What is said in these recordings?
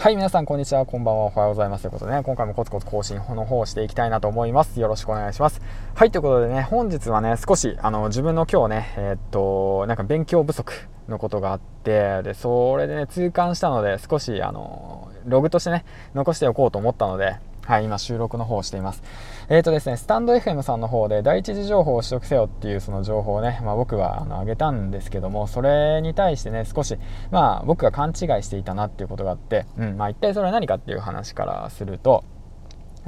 はい、皆さん、こんにちは。こんばんは。おはようございます。ということでね、今回もコツコツ更新の方をしていきたいなと思います。よろしくお願いします。はい、ということでね、本日はね、少し、あの、自分の今日ね、えー、っと、なんか勉強不足のことがあって、で、それでね、痛感したので、少し、あの、ログとしてね、残しておこうと思ったので、はい、今収録の方をしています。えっ、ー、とですね、スタンド FM さんの方で第一次情報を取得せよっていうその情報をね、まあ、僕はあの上げたんですけども、それに対してね、少し、まあ僕が勘違いしていたなっていうことがあって、うん、まあ一体それは何かっていう話からすると、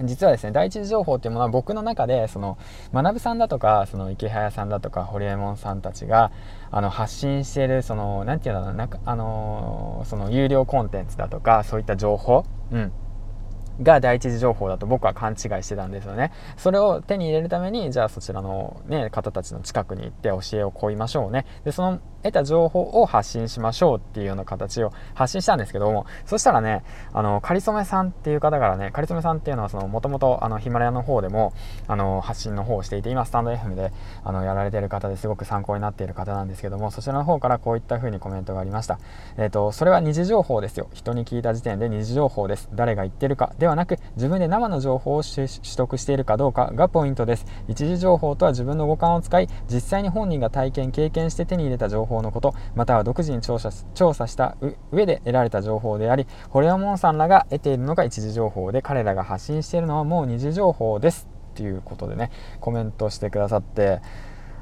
実はですね第一次情報っていうものは僕の中でその学さんだとかその池早さんだとか堀江門さんたちがあの発信しているその何て言うんだろうなあのその有料コンテンツだとかそういった情報、うん、が第一次情報だと僕は勘違いしてたんですよね。それを手に入れるために、じゃあそちらのね、方たちの近くに行って教えを請いましょうね。で、その得た情報を発信しましょうっていうような形を発信したんですけども、そしたらね、あの、かりそめさんっていう方からね、かりそめさんっていうのはその、もともとあの、ヒマラヤの方でも、あの、発信の方をしていて、今スタンド FM で、あの、やられてる方ですごく参考になっている方なんですけども、そちらの方からこういった風にコメントがありました。えっ、ー、と、それは二次情報ですよ。人に聞いた時点で二次情報です。誰が言ってるかではなく、自分で生の情報を取得しているかどうかがポイントです。一次情報とは自分の五感を使い、実際に本人が体験、経験して手に入れた情報のこと、または独自に調査調査した上で得られた情報でありホレアモンさんらが得ているのが一次情報で彼らが発信しているのはもう二次情報です。っていうことでねコメントしてくださって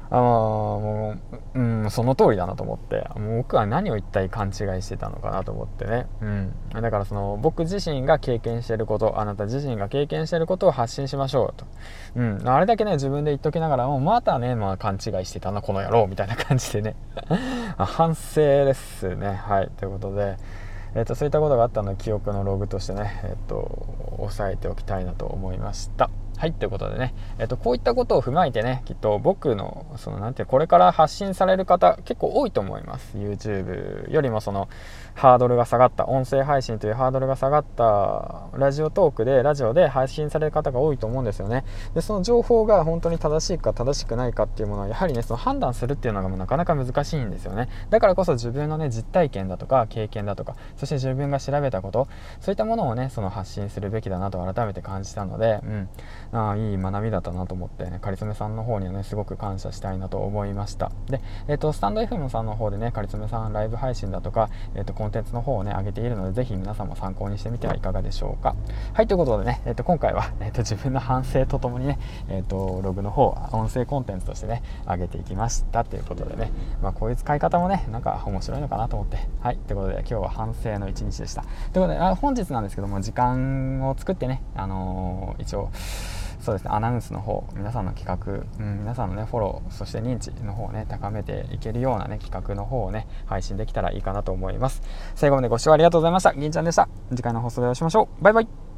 あもう、うん、その通りだなと思ってもう僕は何を一体勘違いしてたのかなと思ってね、うん、だからその僕自身が経験してることあなた自身が経験してることを発信しましょうと、うん、あれだけね自分で言っときながらもまたね、まあ、勘違いしてたなこの野郎みたいな感じでね。反省ですね。はい。ということでえーと、そういったことがあったので記憶のログとしてね、えーと押さえておきたいなと思いました。はい、ということでね、えっと、こういったことを踏まえてね、きっと僕の、その、なんていう、これから発信される方、結構多いと思います。YouTube よりも、その、ハードルが下がった、音声配信というハードルが下がった、ラジオトークで、ラジオで配信される方が多いと思うんですよね。で、その情報が本当に正しいか正しくないかっていうものは、やはりね、その判断するっていうのがもうなかなか難しいんですよね。だからこそ自分のね、実体験だとか、経験だとか、そして自分が調べたこと、そういったものをね、その発信するべきだなと改めて感じたので、うん、あいい学びだったなと思ってね、かりつめさんの方にはね、すごく感謝したいなと思いました。で、えっ、ー、と、スタンド FM さんの方でね、かりつめさんライブ配信だとか、えっ、ー、と、コンテンツの方をね、上げているので、ぜひ皆さんも参考にしてみてはいかがでしょうか。はい、ということでね、えっ、ー、と、今回は、えっ、と、自分の反省とともにね、えっ、と、ログの方、音声コンテンツとしてね、上げていきましたということでね、まあ、こういう使い方もね、なんか面白いのかなと思って、はい、ということで、今日は反省の一日でした。ということで、あ本日なんですけども、時間を作ってね、あの一応、そうですね。アナウンスの方皆さんの企画、うん、皆さんのねフォローそして認知の方をね高めていけるようなね企画の方をね配信できたらいいかなと思います。最後までご視聴ありがとうございました。銀ちゃんでした。次回の放送でお会いしましょう。バイバイ。